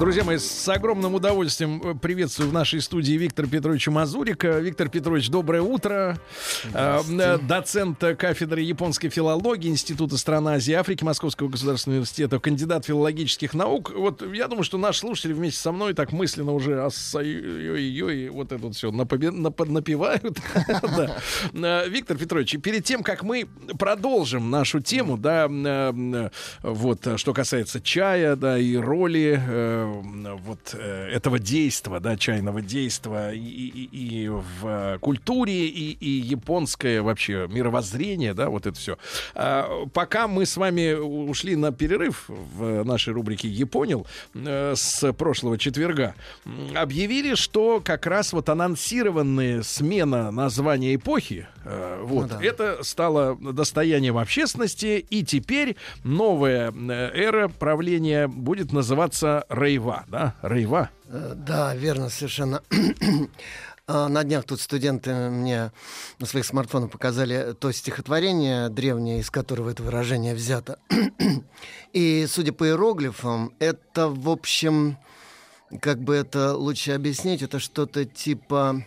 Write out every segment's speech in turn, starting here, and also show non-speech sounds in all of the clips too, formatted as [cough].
Друзья мои, с огромным удовольствием э, приветствую в нашей студии Виктора Петровича Мазурика. Виктор Петрович, доброе утро. Э, доцент кафедры японской филологии Института стран Азии и Африки Московского государственного университета, кандидат филологических наук. Вот я думаю, что наши слушатели вместе со мной так мысленно уже ой-ой-ой, вот это вот все напевают. [laughs] Э, Виктор Петрович, перед тем, как мы продолжим нашу тему, да, вот, что касается чая, да, и роли вот э, этого действа, да, чайного действа и, и, и в культуре, и, и японское вообще мировоззрение, да, вот это все. А, пока мы с вами ушли на перерыв в нашей рубрике «Японил» э, с прошлого четверга, объявили, что как раз вот анонсированная смена названия эпохи, э, вот, ну, да. это стало достоянием общественности, и теперь новая эра правления будет называться Рей Рейва, да? Рейва? Э, да, верно, совершенно. [clears throat] А, на днях тут студенты мне на своих смартфонах показали то стихотворение древнее, из которого это выражение взято. [clears throat] И, судя по иероглифам, это, в общем, как бы это лучше объяснить, это что-то типа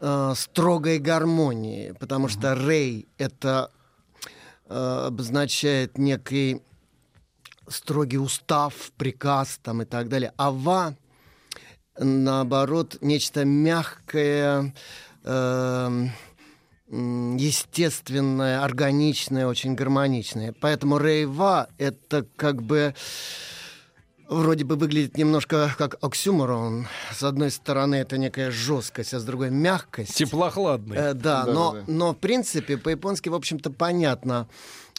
э, строгой гармонии, потому что рей это э, обозначает некий строгий устав, приказ там и так далее. Ава, наоборот, нечто мягкое, э, естественное, органичное, очень гармоничное. Поэтому рейва — это как бы вроде бы выглядит немножко как оксюморон. С одной стороны, это некая жесткость, а с другой мягкость. Теплохладный. Э, да, да, но, да, но в принципе по-японски, в общем-то, понятно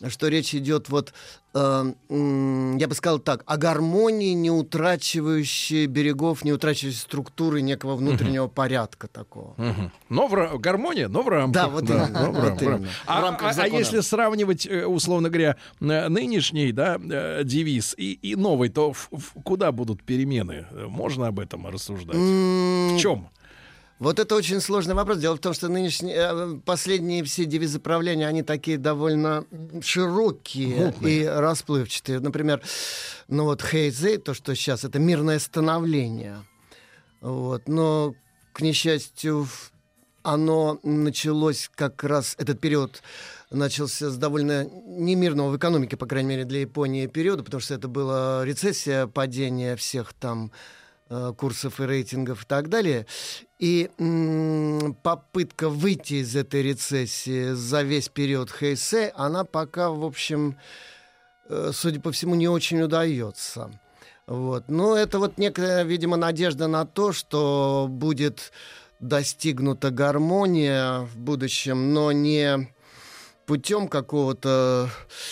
что речь идет вот, э, я бы сказал так, о гармонии, не утрачивающей берегов, не утрачивающей структуры некого внутреннего угу. порядка такого. Угу. Но в гармония, но в рамках. Да, вот да, именно. Вот рам- именно. А, а, а если сравнивать, э, условно говоря, э, нынешний да, э, девиз и, и новый, то в, в, куда будут перемены? Можно об этом рассуждать? Mm. В чем? Вот это очень сложный вопрос. Дело в том, что нынешние, э, последние все девизы правления, они такие довольно широкие Мутные. и расплывчатые. Например, ну вот Хейзей, то, что сейчас, это мирное становление. Вот. Но, к несчастью, оно началось как раз, этот период начался с довольно немирного в экономике, по крайней мере, для Японии периода, потому что это была рецессия, падение всех там курсов и рейтингов и так далее. И м- попытка выйти из этой рецессии за весь период Хейсе, она пока, в общем, э, судя по всему, не очень удается. Вот. Но это вот некая, видимо, надежда на то, что будет достигнута гармония в будущем, но не путем какого-то,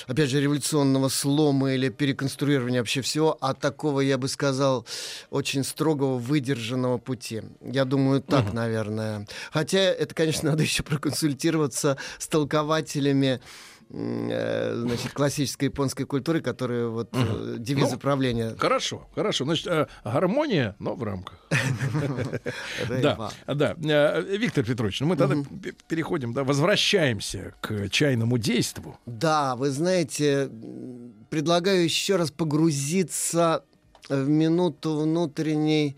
опять же, революционного слома или переконструирования вообще всего, а такого, я бы сказал, очень строгого, выдержанного пути. Я думаю, так, угу. наверное. Хотя это, конечно, [laughs] надо еще проконсультироваться с толкователями значит, классической японской культуры, которая вот угу. девиз ну, правления. Хорошо, хорошо. Значит, э, гармония, но в рамках. [laughs] Да, да. Виктор Петрович, ну мы тогда переходим, да, возвращаемся к чайному действу. Да, вы знаете, предлагаю еще раз погрузиться в минуту внутренней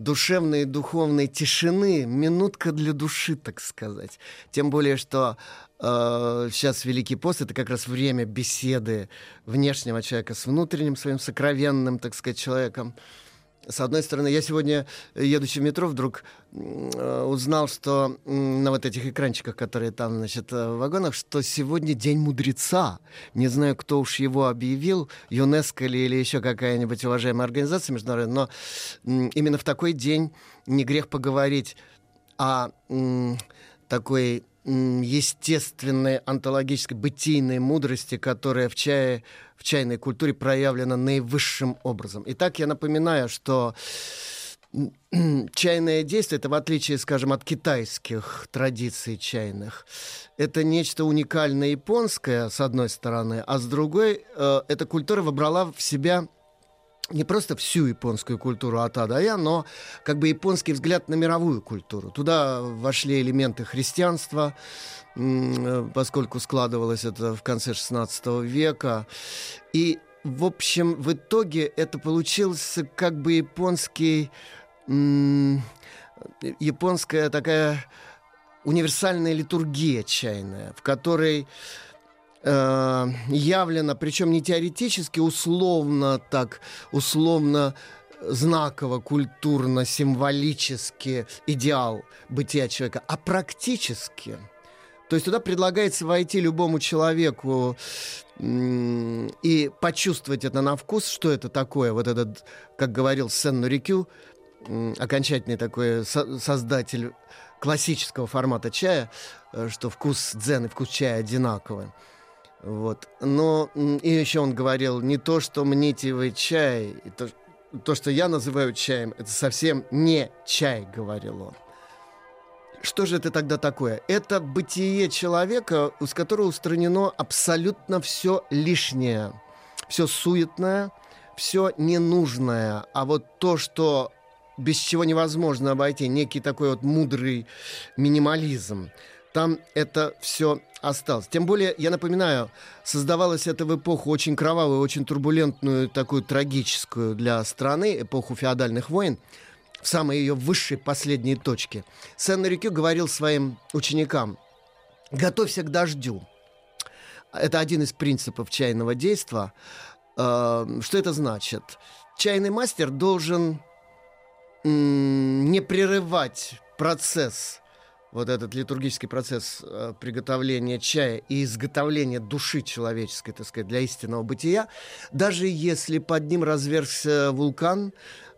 душевной и духовной тишины, минутка для души, так сказать. Тем более, что э, сейчас Великий пост — это как раз время беседы внешнего человека с внутренним своим сокровенным, так сказать, человеком с одной стороны, я сегодня, едучи в метро, вдруг э, узнал, что на вот этих экранчиках, которые там, значит, э, в вагонах, что сегодня День мудреца. Не знаю, кто уж его объявил, ЮНЕСКО или, или еще какая-нибудь уважаемая организация международная, но именно в такой день не грех поговорить о такой естественной, антологической, бытийной мудрости, которая в, чае, в чайной культуре проявлена наивысшим образом. Итак, я напоминаю, что [clears throat] чайное действие, это в отличие, скажем, от китайских традиций чайных, это нечто уникальное японское, с одной стороны, а с другой, э, эта культура выбрала в себя не просто всю японскую культуру от А до Я, но как бы японский взгляд на мировую культуру. Туда вошли элементы христианства, э, поскольку складывалось это в конце XVI века. И, в общем, в итоге это получился как бы японский... Японская такая универсальная литургия чайная, в которой э, явлено, причем не теоретически, условно так, условно знаково, культурно, символически идеал бытия человека, а практически. То есть туда предлагается войти любому человеку и почувствовать это на вкус, что это такое, вот этот, как говорил Сен Нурикю, окончательный такой создатель классического формата чая, э, что вкус дзен и вкус чая одинаковые. Вот. Но и еще он говорил, не то, что мнитивый чай, то, то, что я называю чаем, это совсем не чай, говорил он. Что же это тогда такое? Это бытие человека, с которого устранено абсолютно все лишнее, все суетное, все ненужное. А вот то, что без чего невозможно обойти, некий такой вот мудрый минимализм – там это все осталось. Тем более, я напоминаю, создавалось это в эпоху очень кровавую, очень турбулентную, такую трагическую для страны, эпоху феодальных войн, в самой ее высшей последней точке. Сен-Рикю говорил своим ученикам, готовься к дождю. Это один из принципов чайного действия. Э, что это значит? Чайный мастер должен не прерывать процесс вот этот литургический процесс э, приготовления чая и изготовления души человеческой, так сказать, для истинного бытия, даже если под ним разверзся вулкан,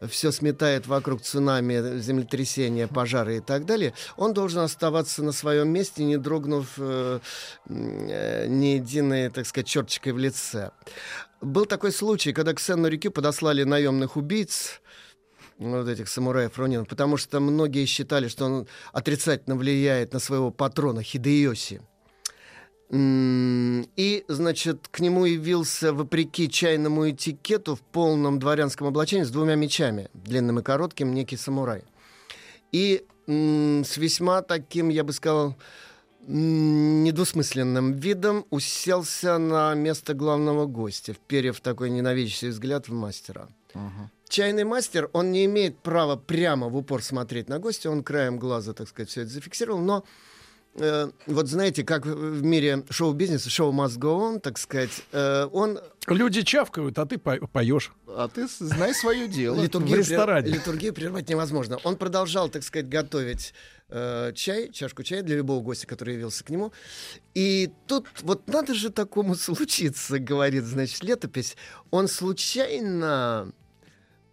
все сметает вокруг цунами, землетрясения, пожары и так далее, он должен оставаться на своем месте, не дрогнув э, э, ни единой, так сказать, черточкой в лице. Был такой случай, когда к Сенну реки подослали наемных убийц, вот этих самураев Ронина, потому что многие считали, что он отрицательно влияет на своего патрона Хидеоси. И, значит, к нему явился, вопреки чайному этикету, в полном дворянском облачении с двумя мечами, длинным и коротким, некий самурай. И с весьма таким, я бы сказал, недвусмысленным видом уселся на место главного гостя, вперев такой ненавидящий взгляд в мастера. Uh-huh чайный мастер, он не имеет права прямо в упор смотреть на гостя, он краем глаза, так сказать, все это зафиксировал, но э, вот знаете, как в мире шоу-бизнеса, шоу must go on, так сказать, э, он... Люди чавкают, а ты по поешь. А ты знай свое дело. Литургию, в ресторане. Литургию прервать невозможно. Он продолжал, так сказать, готовить э, чай, чашку чая для любого гостя, который явился к нему. И тут вот надо же такому [laughs] случиться, говорит, значит, летопись. Он случайно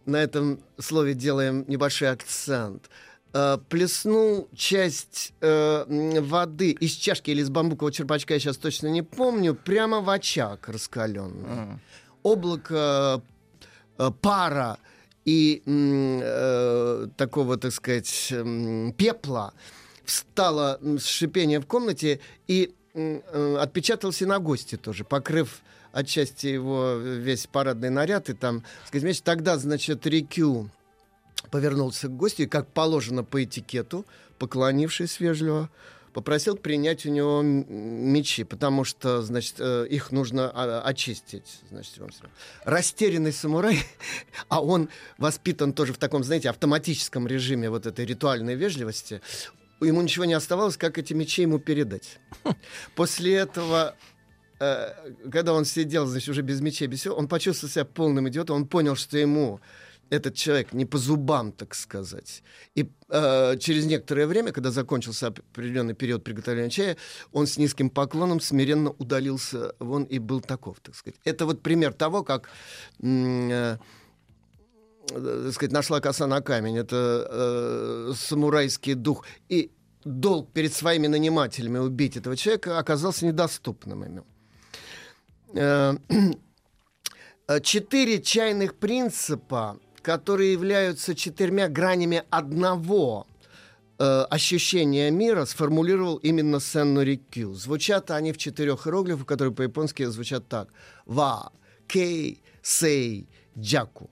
на этом слове делаем небольшой акцент, э, плеснул часть э, воды из чашки или из бамбукового черпачка, я сейчас точно не помню, прямо в очаг раскаленный. Uh-huh. Облако э, пара и э, такого, так сказать, э, пепла встало с шипением в комнате и э, отпечатался на гости тоже, покрыв отчасти его весь парадный наряд, и там, сказать, тогда, значит, Рикю повернулся к гостю, и, как положено по этикету, поклонившись вежливо, попросил принять у него мечи, потому что, значит, э, их нужно а, очистить. Значит, растерянный самурай, [laughs] а он воспитан тоже в таком, знаете, автоматическом режиме вот этой ритуальной вежливости, ему ничего не оставалось, как эти мечи ему передать. [laughs] После этого Э, когда он сидел, значит, уже без мечей, без всего, он почувствовал себя полным идиотом, он понял, что ему этот человек не по зубам, так сказать. И э, через некоторое время, когда закончился определенный период приготовления чая, он с низким поклоном смиренно удалился вон и был таков, так сказать. Это вот пример того, как э, так сказать, нашла коса на камень. Это э, самурайский дух. И долг перед своими нанимателями убить этого человека оказался недоступным ему. [clears throat] Э, четыре чайных принципа которые являются четырьмя гранями одного э, ощущения мира, сформулировал именно Сен Рикю. Звучат они в четырех иероглифах, которые по-японски звучат так. Ва, кей, сей, джаку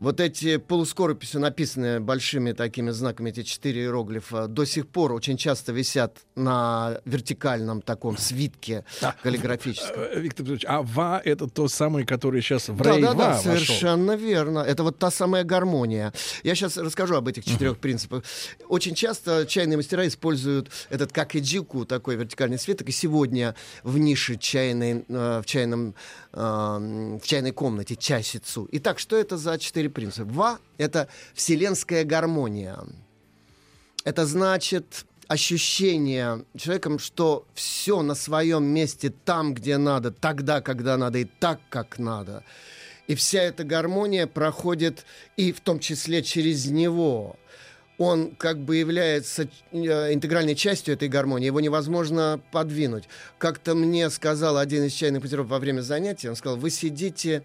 вот эти полускорописью, написанные большими такими знаками, эти четыре иероглифа, до сих пор очень часто висят на вертикальном таком свитке Да. каллиграфическом. Э, Виктор Петрович, а ва это то самое, которое сейчас в Да, да, да, совершенно верно. Это вот та самая гармония. Я сейчас расскажу об этих четырех принципах. Очень часто чайные мастера используют этот как и джику, такой вертикальный свиток. И сегодня в нише чайной, э, в, чайном, э, в чайной комнате часицу. Итак, что это за четыре принципа? Ва — это вселенская гармония. Это значит ощущение человеком, что все на своем месте там, где надо, тогда, когда надо и так, как надо. И вся эта гармония проходит и в том числе через него. Он как бы является э, интегральной частью этой гармонии, его невозможно подвинуть. Как-то мне сказал один из чайных мастеров во время занятия, он сказал, вы сидите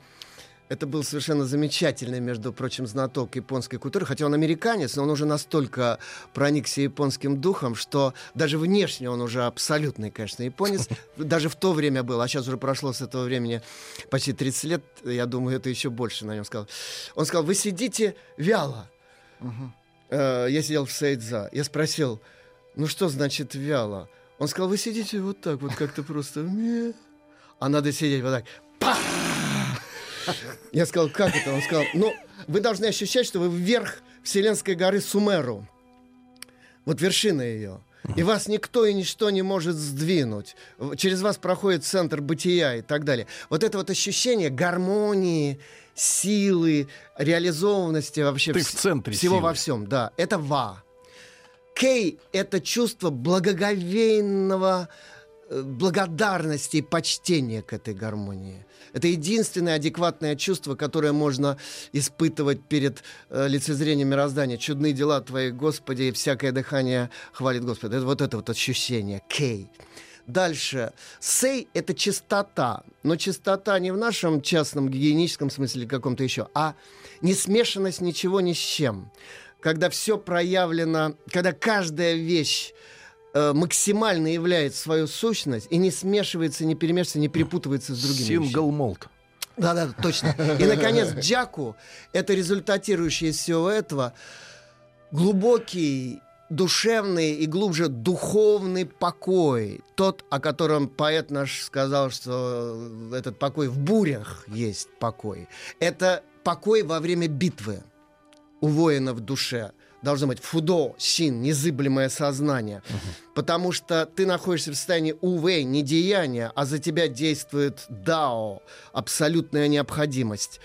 это был совершенно замечательный, между прочим, знаток японской культуры, хотя он американец, но он уже настолько проникся японским духом, что даже внешне он уже абсолютный, конечно, японец. [laughs] Даже в то время был, а сейчас уже прошло с этого времени почти 30 лет, я думаю, это еще больше на нем сказал. Он сказал, вы сидите вяло. Э, Я сидел в Сейдза. Я спросил, ну что значит вяло? Он сказал, вы сидите вот так, вот как-то просто... А надо сидеть вот так. Па! Я сказал, как это? Он сказал, ну, вы должны ощущать, что вы вверх Вселенской горы Сумеру. Вот вершина ее. И вас никто и ничто не может сдвинуть. Через вас проходит центр бытия и так далее. Вот это вот ощущение гармонии, силы, реализованности вообще Ты в центре всего силы. во всем. Да, это ва. Кей — это чувство благоговейного благодарности и почтения к этой гармонии. Это единственное адекватное чувство, которое можно испытывать перед э, лицезрением мироздания. Чудные дела Твои, Господи, и всякое дыхание хвалит Господа. Это вот это вот ощущение. Кей. Дальше. Сей — это чистота. Но чистота не в нашем частном гигиеническом смысле каком-то еще, а не смешанность ничего ни с чем. Когда все проявлено, когда каждая вещь э, максимально являет свою сущность и не смешивается, не перемешивается, не перепутывается с другими. Сингл молт. Да, да, точно. И, наконец, Джаку — это результатирующий из всего этого глубокий, душевный и глубже духовный покой. Тот, о котором поэт наш сказал, что этот покой в бурях есть покой. Это покой во время битвы у воина в душе. Должно быть фудо, син, незыблемое сознание. Потому что ты находишься в состоянии увей, не деяния, а за тебя действует дао, абсолютная необходимость.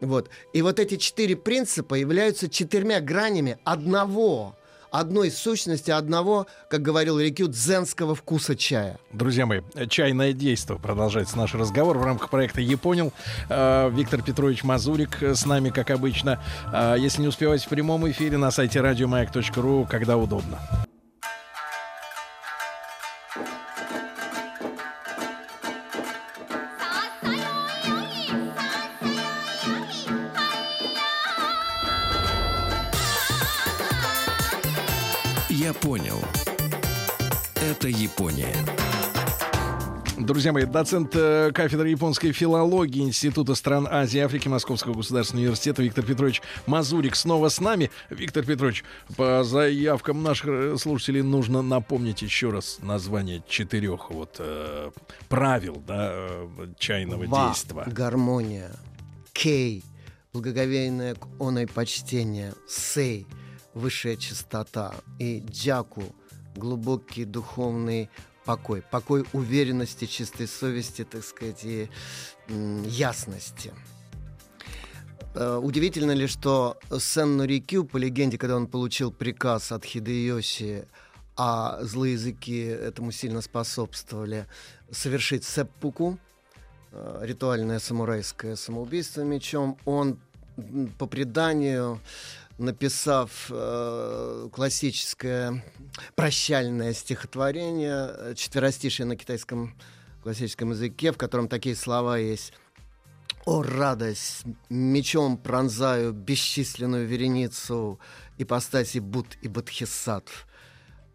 Вот. И вот эти четыре принципа являются четырьмя гранями одного, одной сущности, одного, как говорил Рикю, дзенского вкуса чая. Друзья мои, чайное действо. Продолжается наш разговор в рамках проекта «Японил». Э, Виктор Петрович Мазурик с нами, как обычно. Э, Если не успеваете в прямом эфире на сайте радиомаяк.ру, когда удобно. Друзья мои, доцент э, кафедры японской филологии Института стран Азии и Африки Московского государственного университета Виктор Петрович Мазурик снова с нами. Виктор Петрович, по заявкам наших э, слушателей нужно напомнить еще раз название четырех вот э, правил да, э, чайного Ва, действа. гармония. Кей, благоговейное к оной почтение. Сей, высшая чистота. И джаку, глубокий духовный покой. Покой уверенности, чистой совести, так сказать, и ясности. Э, Удивительно ли, что Сен Норикю, по легенде, когда он получил приказ от Хидеоси, а злые языки этому сильно способствовали, совершить сеппуку, э, ритуальное самурайское самоубийство мечом, он по преданию написав э, классическое прощальное стихотворение, э, четверостишие на китайском классическом языке, в котором такие слова есть. О, радость! Мечом пронзаю бесчисленную вереницу ипостаси Буд и Бодхисаттв.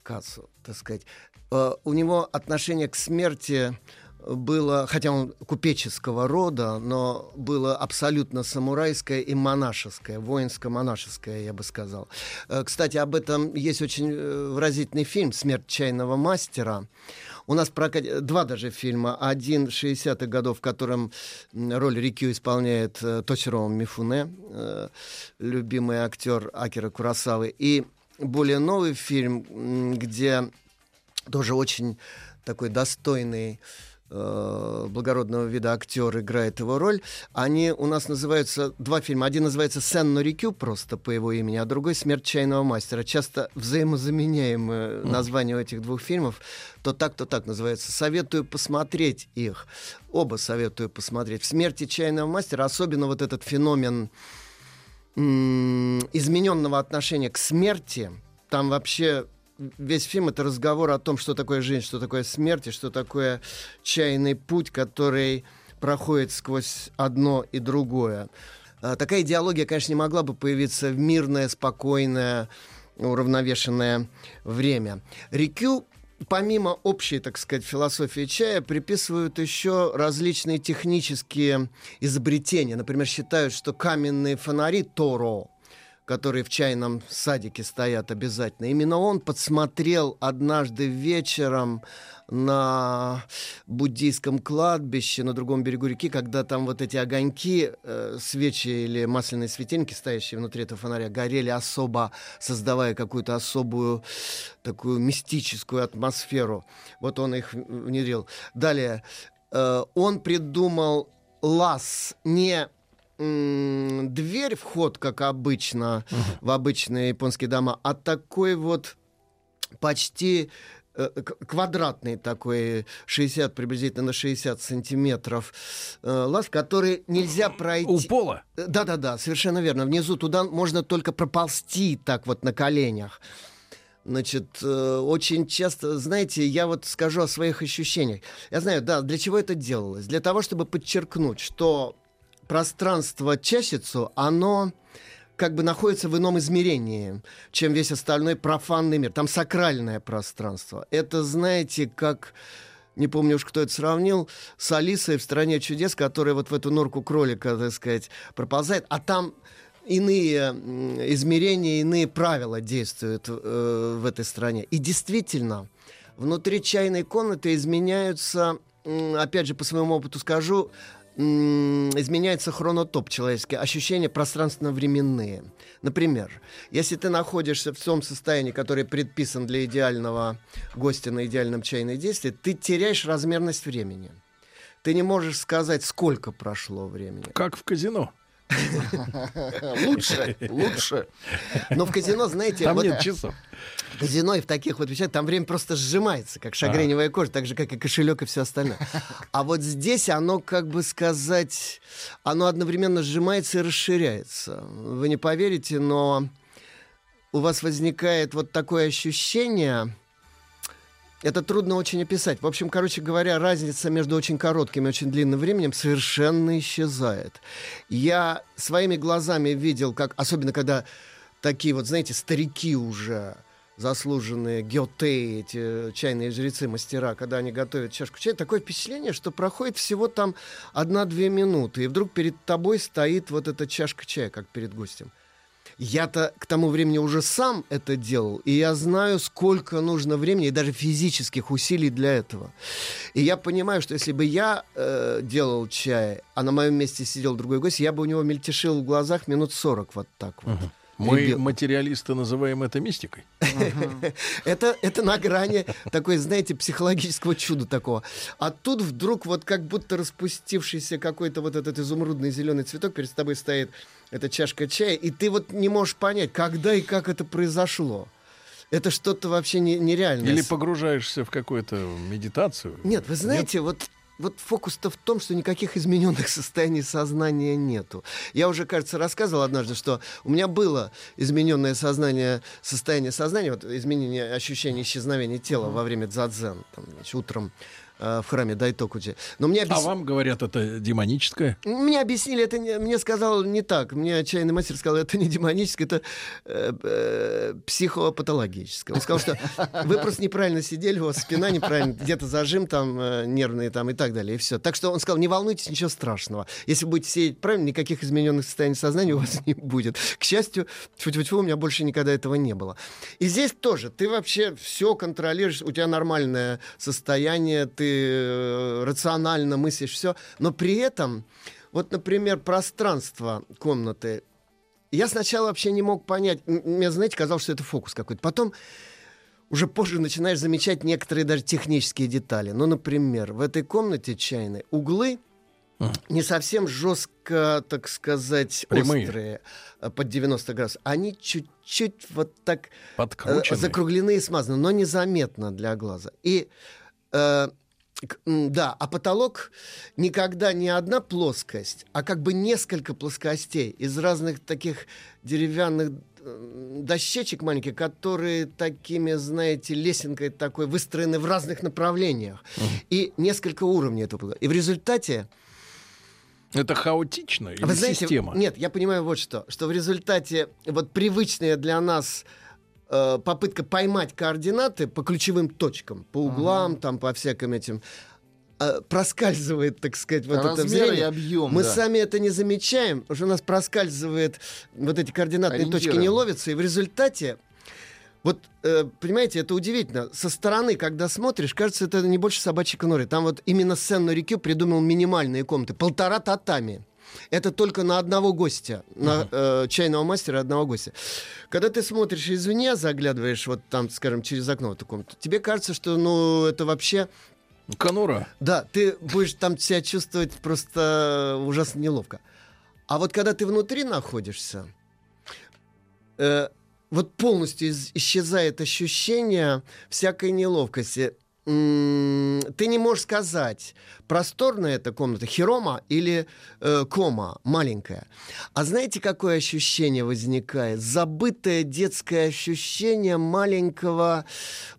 Кацу, так сказать. Э, у него отношение к смерти было, хотя он купеческого рода, но было абсолютно самурайское и монашеское, воинско-монашеское, я бы сказал. Э, кстати, об этом есть очень э, выразительный фильм «Смерть чайного мастера». У нас прокат... два даже фильма. Один 60-х годов, в котором роль Рикю исполняет э, Точиро Мифуне, любимый актер Акера Курасавы. И более новый фильм, где тоже очень такой достойный Э, благородного вида актер играет его роль. Они у нас называются два фильма. Один называется «Сен Норикю», просто по его имени, а другой «Смерть чайного мастера». Часто взаимозаменяемые названия у этих двух фильмов. То так, то так называется. Советую посмотреть их. Оба советую посмотреть. В «Смерти чайного мастера» особенно вот этот феномен измененного отношения к смерти. Там вообще весь фильм это разговор о том, что такое жизнь, что такое смерть, и что такое чайный путь, который проходит сквозь одно и другое. А, такая идеология, конечно, не могла бы появиться в мирное, спокойное, уравновешенное время. Рикю помимо общей, так сказать, философии чая, приписывают еще различные технические изобретения. Например, считают, что каменные фонари Торо, которые в чайном садике стоят обязательно. Именно он подсмотрел однажды вечером на буддийском кладбище на другом берегу реки, когда там вот эти огоньки, э, свечи или масляные светильники, стоящие внутри этого фонаря, горели особо, создавая какую-то особую такую мистическую атмосферу. Вот он их внедрил. Далее, э, он придумал лаз не дверь, вход, как обычно, uh-huh. в обычные японские дома, а такой вот почти э, квадратный такой, 60 приблизительно на 60 сантиметров э, лаз, который нельзя пройти. У пола? Э, да-да-да, совершенно верно. Внизу туда можно только проползти так вот на коленях. Значит, очень часто, знаете, я вот скажу о своих ощущениях. Я знаю, да, для чего это делалось? Для того, чтобы подчеркнуть, что пространство чащицу, оно как бы находится в ином измерении, чем весь остальной профанный мир. Там сакральное пространство. Это, знаете, как не помню уж, кто это сравнил, с Алисой в «Стране чудес», которая вот в эту норку кролика, так сказать, проползает, а там иные измерения, иные правила действуют э, в этой стране. И действительно, внутри чайной комнаты изменяются, опять же, по своему опыту скажу, изменяется хронотоп человеческий, ощущения пространственно-временные. Например, если ты находишься в том состоянии, которое предписан для идеального гостя на идеальном чайном действии, ты теряешь размерность времени. Ты не можешь сказать, сколько прошло времени. Как в казино. [laughs] Лучше, лучше. Но в казино, знаете... Там нет часов. В казино и в таких вот вещах там время просто сжимается, как шагреневая кожа, так же, как и кошелек и все остальное. А вот здесь оно, как бы сказать, оно одновременно сжимается и расширяется. Вы не поверите, но у вас возникает вот такое ощущение это трудно очень описать. В общем, короче говоря, разница между очень коротким и очень длинным временем совершенно исчезает. Я своими глазами видел, как, особенно когда такие вот, знаете, старики уже, заслуженные геоте, эти чайные жрецы, мастера, когда они готовят чашку чая, такое впечатление, что проходит всего там одна-две минуты, и вдруг перед тобой стоит вот эта чашка чая, как перед гостем. Я-то к тому времени уже сам это делал, и я знаю, сколько нужно времени и даже физических усилий для этого. И я понимаю, что если бы я э, делал чай, а на моем месте сидел другой гость, я бы у него мельтешил в глазах минут 40 вот так вот. Uh-huh. Мы, Ребят... материалисты, называем это мистикой. [laughs] это, это на грани такой, знаете, психологического чуда такого. А тут вдруг вот как будто распустившийся какой-то вот этот изумрудный зеленый цветок перед тобой стоит эта чашка чая, и ты вот не можешь понять, когда и как это произошло. Это что-то вообще не, нереальное. Или погружаешься в какую-то медитацию. Нет, вы знаете, Нет? вот вот фокус-то в том, что никаких измененных [laughs] состояний сознания нету. Я уже, кажется, рассказывал однажды, что у меня было измененное сознание, состояние сознания, вот изменение ощущения исчезновения тела во время дзадзен. Там, значит, утром в храме Дайтокуджи. Но мне А вам говорят, это демоническое? Мне объяснили, это не, мне сказал не так. Мне чайный мастер сказал, это не демоническое, это э, э, психопатологическое. Он сказал, что вы просто неправильно сидели, у вас спина неправильно, где-то зажим там э, нервный там и так далее, и все. Так что он сказал, не волнуйтесь, ничего страшного. Если будете сидеть правильно, никаких измененных состояний сознания у вас не будет. К счастью, тьфу-тьфу-тьфу, у меня больше никогда этого не было. И здесь тоже, ты вообще все контролируешь, у тебя нормальное состояние, ты э, рационально мыслишь все, но при этом, вот, например, пространство комнаты, я сначала вообще не мог понять, мне, знаете, казалось, что это фокус какой-то. Потом уже позже начинаешь замечать некоторые даже технические детали. Ну, например, в этой комнате чайной углы не совсем жестко, так сказать, Прямые. острые, э, под 90 градусов. Они чуть-чуть вот так э, Подкручены. закруглены и смазаны, но незаметно для глаза. И э, да, а потолок никогда не одна плоскость, а как бы несколько плоскостей из разных таких деревянных дощечек маленьких, которые такими, знаете, лесенкой такой выстроены в разных направлениях. И несколько уровней этого. И в результате Это хаотично или вы знаете, система? Нет, я понимаю вот что. Что в результате вот привычная для нас э, попытка поймать координаты по ключевым точкам, по углам, там, по всяким этим, э, проскальзывает, так сказать, вот это Размеры зрение. и объем, Мы да. сами это не замечаем, уже у нас проскальзывает, вот эти координатные точки не ловятся, и в результате вот, э, понимаете, это удивительно. Со стороны, когда смотришь, кажется, это не больше собачьей конуры. Там вот именно Сен Рикю придумал минимальные комнаты. Полтора татами. Это только на одного гостя, на э, чайного мастера одного гостя. Когда ты смотришь извне, заглядываешь вот там, скажем, через окно в комнату, тебе кажется, что, ну, это вообще... Конура. Да, ты будешь там себя чувствовать просто ужасно неловко. А вот когда ты внутри находишься, э, вот полностью из- исчезает ощущение всякой неловкости. Ты не можешь сказать, просторная эта комната, хирома или э, кома, маленькая. А знаете, какое ощущение возникает? Забытое детское ощущение маленького,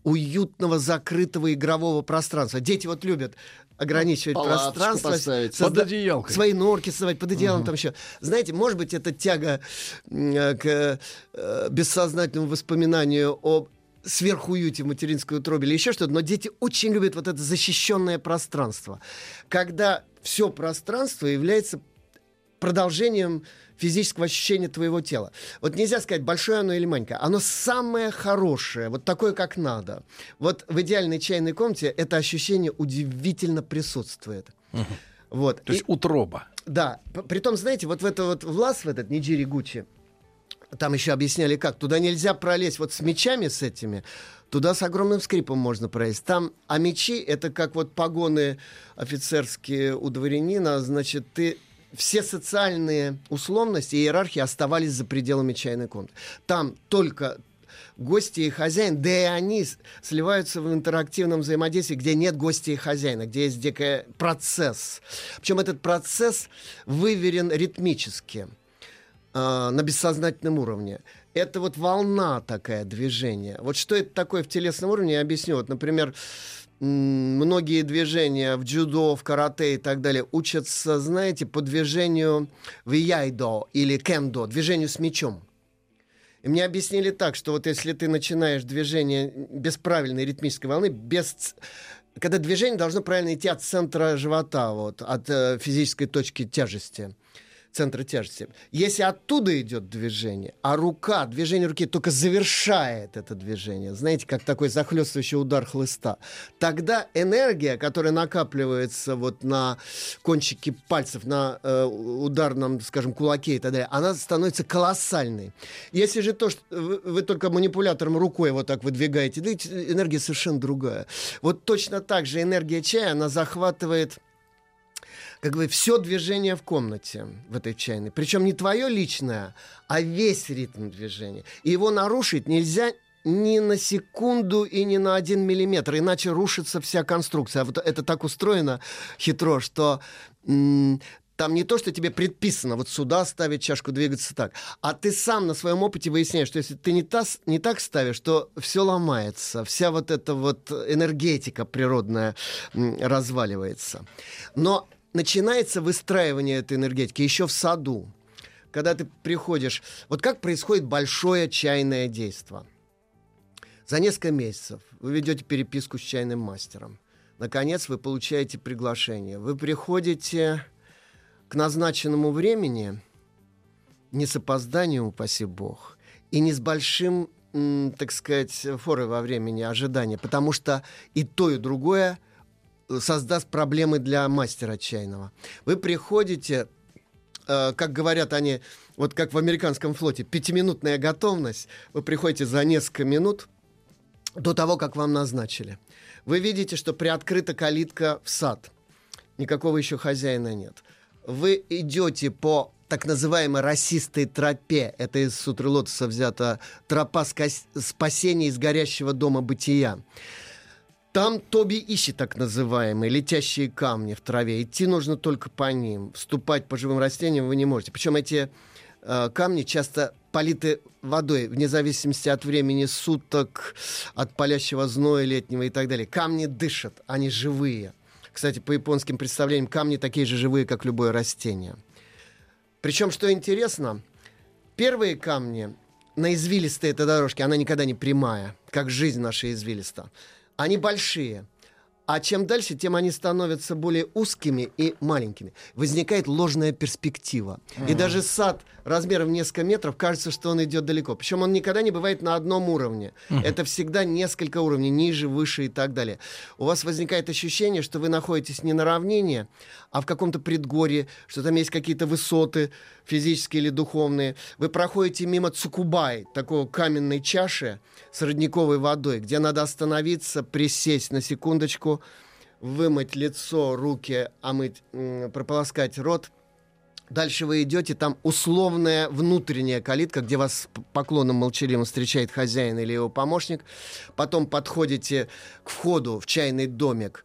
уютного, закрытого игрового пространства. Дети вот любят ограничивать Палаточку пространство. поставить. Под одеялкой. Свои норки создавать, под одеялом там еще. Знаете, может быть, это тяга э, к э, бессознательному воспоминанию о сверхуюте в материнской утробе или еще что-то, но дети очень любят вот это защищенное пространство. Когда все пространство является продолжением физического ощущения твоего тела. Вот нельзя сказать, большое оно или маленькое. Оно самое хорошее, вот такое, как надо. Вот в идеальной чайной комнате это ощущение удивительно присутствует. Вот. То есть И- утроба. да, притом, знаете, вот в это вот влас, в этот Ниджири Гуччи, там еще объясняли как. Туда нельзя пролезть вот с мечами с этими. Туда с огромным скрипом можно пролезть. Там, а мечи это как вот погоны офицерские у дворянина. Значит, ты все социальные условности и иерархии оставались за пределами чайной комнаты. Там только гости и хозяин, да и они сливаются в интерактивном взаимодействии, где нет гостя и хозяина, где есть дикий процесс. Причем этот процесс выверен ритмически э, на бессознательном уровне. Это вот волна такая движения. Вот что это такое в телесном уровне, я объясню. Вот, например, многие движения в дзюдо, в карате и так далее учатся, знаете, по движению в яйдо или кендо, движению с мечом. И мне объяснили так, что вот если ты начинаешь движение без правильной ритмической волны, без... Когда движение должно правильно идти от центра живота, вот, от э, физической точки тяжести, центра тяжести. Если оттуда идет движение, а рука, движение руки только завершает это движение, знаете, как такой захлестывающий удар хлыста, тогда энергия, которая накапливается вот на кончике пальцев, на э, ударном, скажем, кулаке и так далее, она становится колоссальной. Если же то, что вы, вы только манипулятором рукой вот так выдвигаете, да, энергия совершенно другая. Вот точно так же энергия чая, она захватывает как бы все движение в комнате в этой чайной. Причем не твое личное, а весь ритм движения. И его нарушить нельзя ни на секунду и ни на один миллиметр, иначе рушится вся конструкция. А вот это так устроено хитро, что м, Там не то, что тебе предписано вот сюда ставить чашку, двигаться так, а ты сам на своем опыте выясняешь, что если ты не, та, не так ставишь, то все ломается, вся вот эта вот энергетика природная разваливается. Но начинается выстраивание этой энергетики еще в саду. Когда ты приходишь... Вот как происходит большое чайное действие? За несколько месяцев вы ведете переписку с чайным мастером. Наконец вы получаете приглашение. Вы приходите к назначенному времени, не с опозданием, упаси бог, и не с большим, так сказать, форой во времени ожидания, потому что и то, и другое создаст проблемы для мастера чайного. Вы приходите, э, как говорят они, вот как в американском флоте, пятиминутная готовность. Вы приходите за несколько минут до того, как вам назначили. Вы видите, что приоткрыта калитка в сад. Никакого еще хозяина нет. Вы идете по так называемой расистой тропе. Это из Сутры Лотоса взята тропа спасения из горящего дома бытия. Там Тоби ищет так называемые летящие камни в траве. Идти нужно только по ним. Вступать по живым растениям вы не можете. Причем эти э, камни часто политы водой, вне зависимости от времени суток, от палящего зноя летнего и так далее. Камни дышат, они живые. Кстати, по японским представлениям, камни такие же живые, как любое растение. Причем, что интересно, первые камни на извилистой этой дорожке, она никогда не прямая, как жизнь наша извилиста. Они большие. А чем дальше, тем они становятся более узкими и маленькими. Возникает ложная перспектива. Mm-hmm. И даже сад размером в несколько метров кажется, что он идет далеко. Причем он никогда не бывает на одном уровне. Mm-hmm. Это всегда несколько уровней, ниже, выше и так далее. У вас возникает ощущение, что вы находитесь не на равнине, а в каком-то предгорье, что там есть какие-то высоты физические или духовные. Вы проходите мимо Цукубай, такой каменной чаши, с родниковой водой, где надо остановиться, присесть на секундочку, вымыть лицо, руки, омыть, прополоскать рот. Дальше вы идете, там условная внутренняя калитка, где вас поклоном молчаливым встречает хозяин или его помощник. Потом подходите к входу в чайный домик,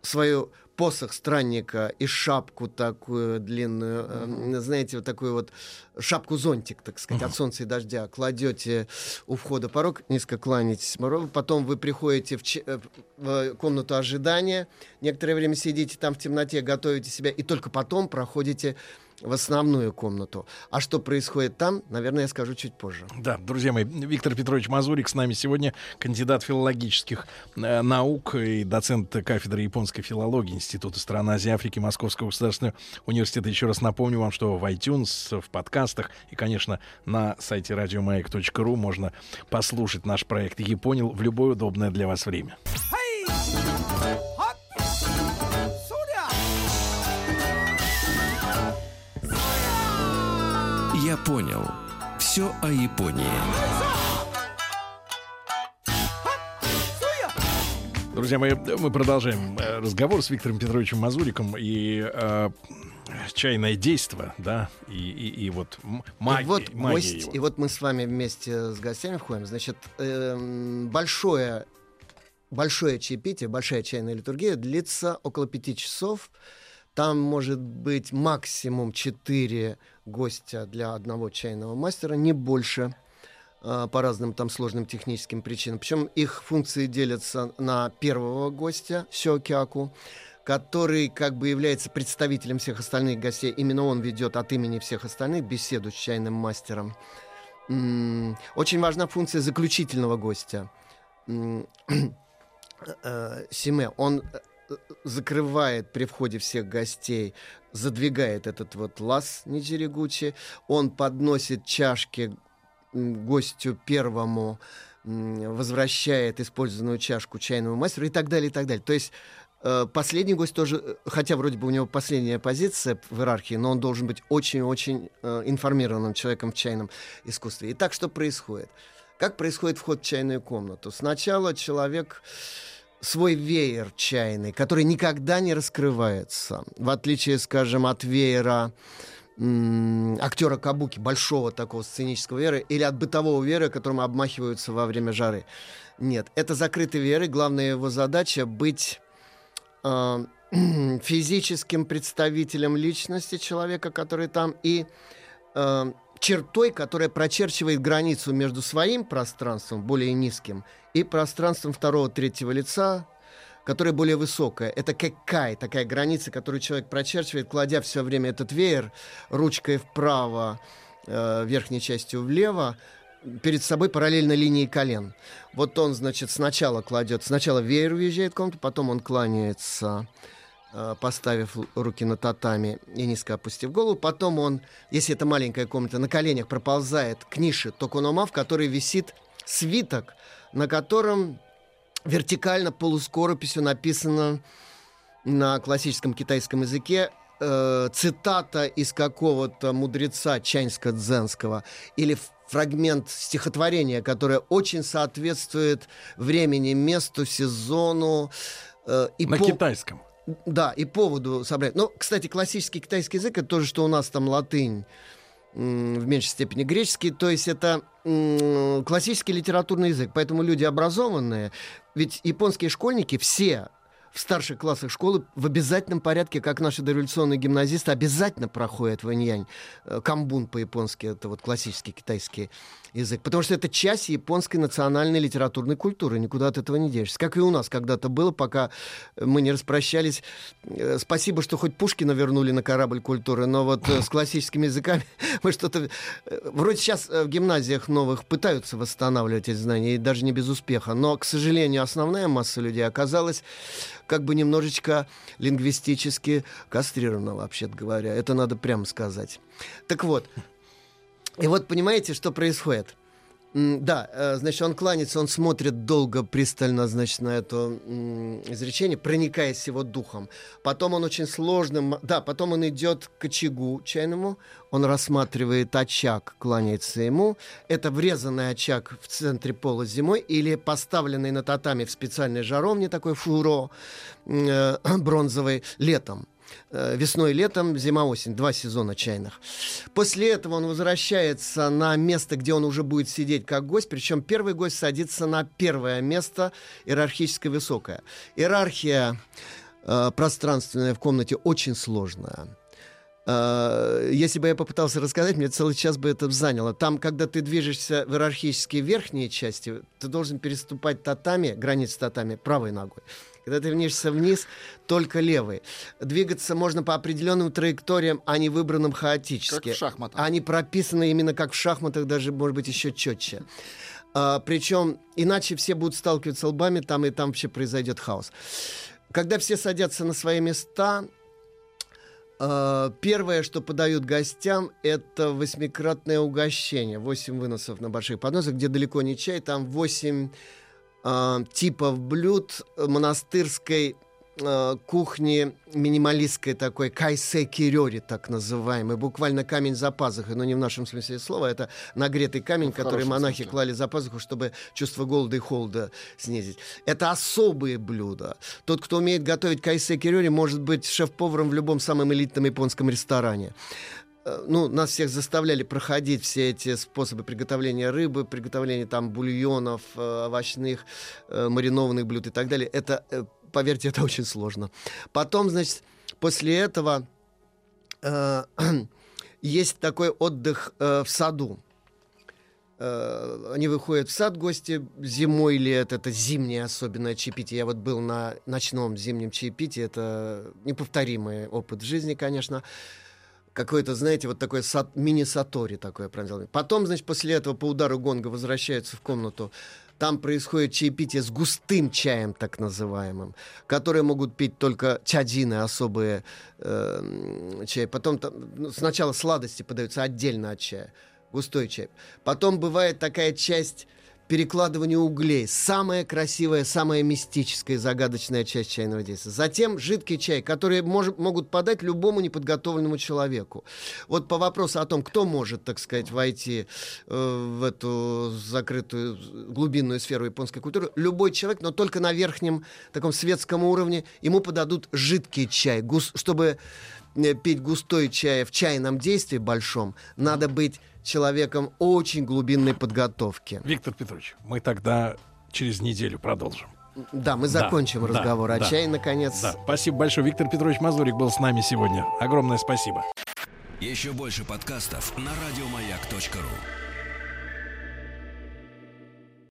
свою посох странника и шапку такую длинную, э, знаете, вот такую вот шапку-зонтик, так сказать, от солнца и дождя, кладете у входа порог, низко кланяетесь, потом вы приходите в, ч- э, в комнату ожидания, некоторое время сидите там в темноте, готовите себя, и только потом проходите в основную комнату. А что происходит там, наверное, я скажу чуть позже. Да, друзья мои, Виктор Петрович Мазурик с нами сегодня, кандидат филологических э, наук и доцент кафедры японской филологии Института стран Азии и Африки Московского государственного университета. Еще раз напомню вам, что в iTunes, в подкастах и, конечно, на сайте радиомаяк.ру можно послушать наш проект «Я понял» в любое удобное для вас время. Я понял. Все о Японии. Друзья мои, мы продолжаем э, разговор с Виктором Петровичем Мазуриком и э, чайное действо, да, и, и, и вот магия. И вот, магия гость, его. и вот мы с вами вместе с гостями входим. Значит, э, большое, большое чаепитие, большая чайная литургия длится около пяти часов. Там может быть максимум 4 гостя для одного чайного мастера, не больше а, по разным там сложным техническим причинам. Причем их функции делятся на первого гостя, Сёкиаку, который как бы является представителем всех остальных гостей. Именно он ведет от имени всех остальных беседу с чайным мастером. Очень важна функция заключительного гостя. [clears throat] Э, Симе, он закрывает при входе всех гостей, задвигает этот вот лаз Ничерегучи, он подносит чашки гостю первому, возвращает использованную чашку чайному мастеру и так далее, и так далее. То есть э, последний гость тоже, э, хотя вроде бы у него последняя позиция в иерархии, но он должен быть очень-очень э, информированным человеком в чайном искусстве. И так что происходит? Как происходит вход в чайную комнату? Сначала человек свой веер чайный, который никогда не раскрывается, в отличие, скажем, от веера актера Кабуки, большого такого сценического веера, или от бытового веера, которым обмахиваются во время жары. Нет, это закрытый веер, и главная его задача быть э, [clears throat] физическим представителем личности человека, который там, и э, чертой, которая прочерчивает границу между своим пространством, более низким, и пространством второго, третьего лица, которое более высокое. Это как кай, такая граница, которую человек прочерчивает, кладя все время этот веер ручкой вправо, э, верхней частью влево, перед собой параллельно линии колен. Вот он, значит, сначала кладет, сначала веер уезжает в комнату, потом он кланяется, э, поставив руки на татами и низко опустив голову. Потом он, если это маленькая комната, на коленях проползает к нише токунома, в которой висит свиток, на котором вертикально полускорописью написано на классическом китайском языке э, цитата из какого-то мудреца чаньско-дзенского или фрагмент стихотворения, которое очень соответствует времени, месту, сезону. Э, и На по... китайском. Да, и поводу собрать. Но, кстати, классический китайский язык это то же, что у нас там латынь в меньшей степени греческий, то есть это классический литературный язык, поэтому люди образованные, ведь японские школьники все в старших классах школы в обязательном порядке, как наши дореволюционные гимназисты, обязательно проходят ваньянь. Э, камбун по-японски, это вот классический китайский язык. Потому что это часть японской национальной литературной культуры. Никуда от этого не денешься. Как и у нас когда-то было, пока мы не распрощались. Э, спасибо, что хоть Пушкина вернули на корабль культуры, но вот э, с классическими языками [laughs] мы что-то... Вроде сейчас в гимназиях новых пытаются восстанавливать эти знания, и даже не без успеха. Но, к сожалению, основная масса людей оказалась как бы немножечко лингвистически кастрирована, вообще говоря. Это надо прямо сказать. Так вот, и вот понимаете, что происходит? Да, э, значит, он кланяется, он смотрит долго, пристально, значит, на это изречение, проникаясь его духом. Потом он очень сложным, да, потом он идет к очагу чайному, он рассматривает очаг, кланяется ему. Это врезанный очаг в центре пола зимой или поставленный на татами в специальной жаровне, такой фуро э, [coughs] бронзовый, летом. Э, весной летом, зима-осень, два сезона чайных. После этого он возвращается на место, где он уже будет сидеть как гость, причем первый гость садится на первое место, иерархически высокое. Иерархия э, пространственная в комнате очень сложная. Э, если бы я попытался рассказать, мне целый час бы это заняло. Там, когда ты движешься в иерархически верхние части, ты должен переступать татами, границы татами, правой ногой. Когда ты движешься вниз, только левый. Двигаться можно по определенным траекториям, а не выбранным хаотически. Как в шахматах. Они прописаны именно как в шахматах, даже, может быть, еще четче. А, причем иначе все будут сталкиваться лбами, там и там вообще произойдет хаос. Когда все садятся на свои места, Uh, первое, что подают гостям, это восьмикратное угощение. Восемь выносов на больших подносах, где далеко не чай, там восемь э, типов блюд монастырской э, кухни минималистской такой кайсе кирёри, так называемый, буквально камень за пазухой, но не в нашем смысле слова, это нагретый камень, ну, который монахи смысле. клали за пазуху, чтобы чувство голода и холода снизить. Это особые блюда. Тот, кто умеет готовить кайсе кирёри, может быть шеф-поваром в любом самом элитном японском ресторане. Э, ну, нас всех заставляли проходить все эти способы приготовления рыбы, приготовления там бульонов, э, овощных, э, маринованных блюд и так далее. Это, поверьте, это очень сложно. Потом, значит, после этого э, [clears throat] есть такой отдых э, в саду. Они выходят в сад гости зимой или это, зимнее особенное чаепитие. Я вот был на ночном зимнем чаепитии. Это неповторимый опыт жизни, конечно какой-то, знаете, вот такой сат, мини-сатори такое пронзал. Потом, значит, после этого по удару гонга возвращаются в комнату. Там происходит чаепитие с густым чаем, так называемым, которые могут пить только чаджины, особые э, чаи. Потом там, ну, сначала сладости подаются отдельно от чая, густой чай. Потом бывает такая часть перекладывание углей. Самая красивая, самая мистическая загадочная часть чайного действия. Затем жидкий чай, который мож, могут подать любому неподготовленному человеку. Вот по вопросу о том, кто может, так сказать, войти э, в эту закрытую глубинную сферу японской культуры, любой человек, но только на верхнем таком светском уровне, ему подадут жидкий чай, гус, чтобы э, пить густой чай в чайном действии большом, надо быть человеком очень глубинной подготовки. Виктор Петрович, мы тогда через неделю продолжим. Да, мы закончим да, разговор о да. чае, наконец. Да, спасибо большое. Виктор Петрович Мазурик был с нами сегодня. Огромное спасибо. Еще больше подкастов на радиомаяк.ру.